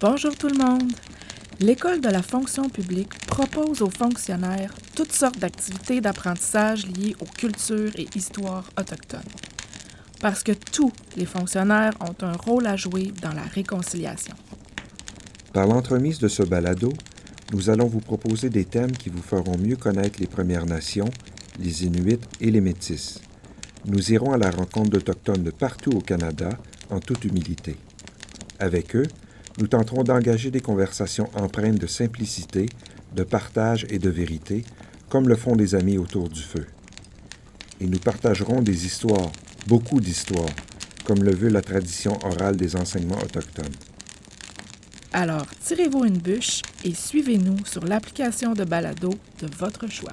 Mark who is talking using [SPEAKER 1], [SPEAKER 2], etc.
[SPEAKER 1] Bonjour tout le monde. L'École de la fonction publique propose aux fonctionnaires toutes sortes d'activités d'apprentissage liées aux cultures et histoires autochtones. Parce que tous les fonctionnaires ont un rôle à jouer dans la réconciliation.
[SPEAKER 2] Par l'entremise de ce balado, nous allons vous proposer des thèmes qui vous feront mieux connaître les Premières Nations, les Inuits et les Métis. Nous irons à la rencontre d'Autochtones de partout au Canada en toute humilité. Avec eux, nous tenterons d'engager des conversations empreintes de simplicité, de partage et de vérité, comme le font des amis autour du feu. Et nous partagerons des histoires, beaucoup d'histoires, comme le veut la tradition orale des enseignements autochtones.
[SPEAKER 1] Alors, tirez-vous une bûche et suivez-nous sur l'application de balado de votre choix.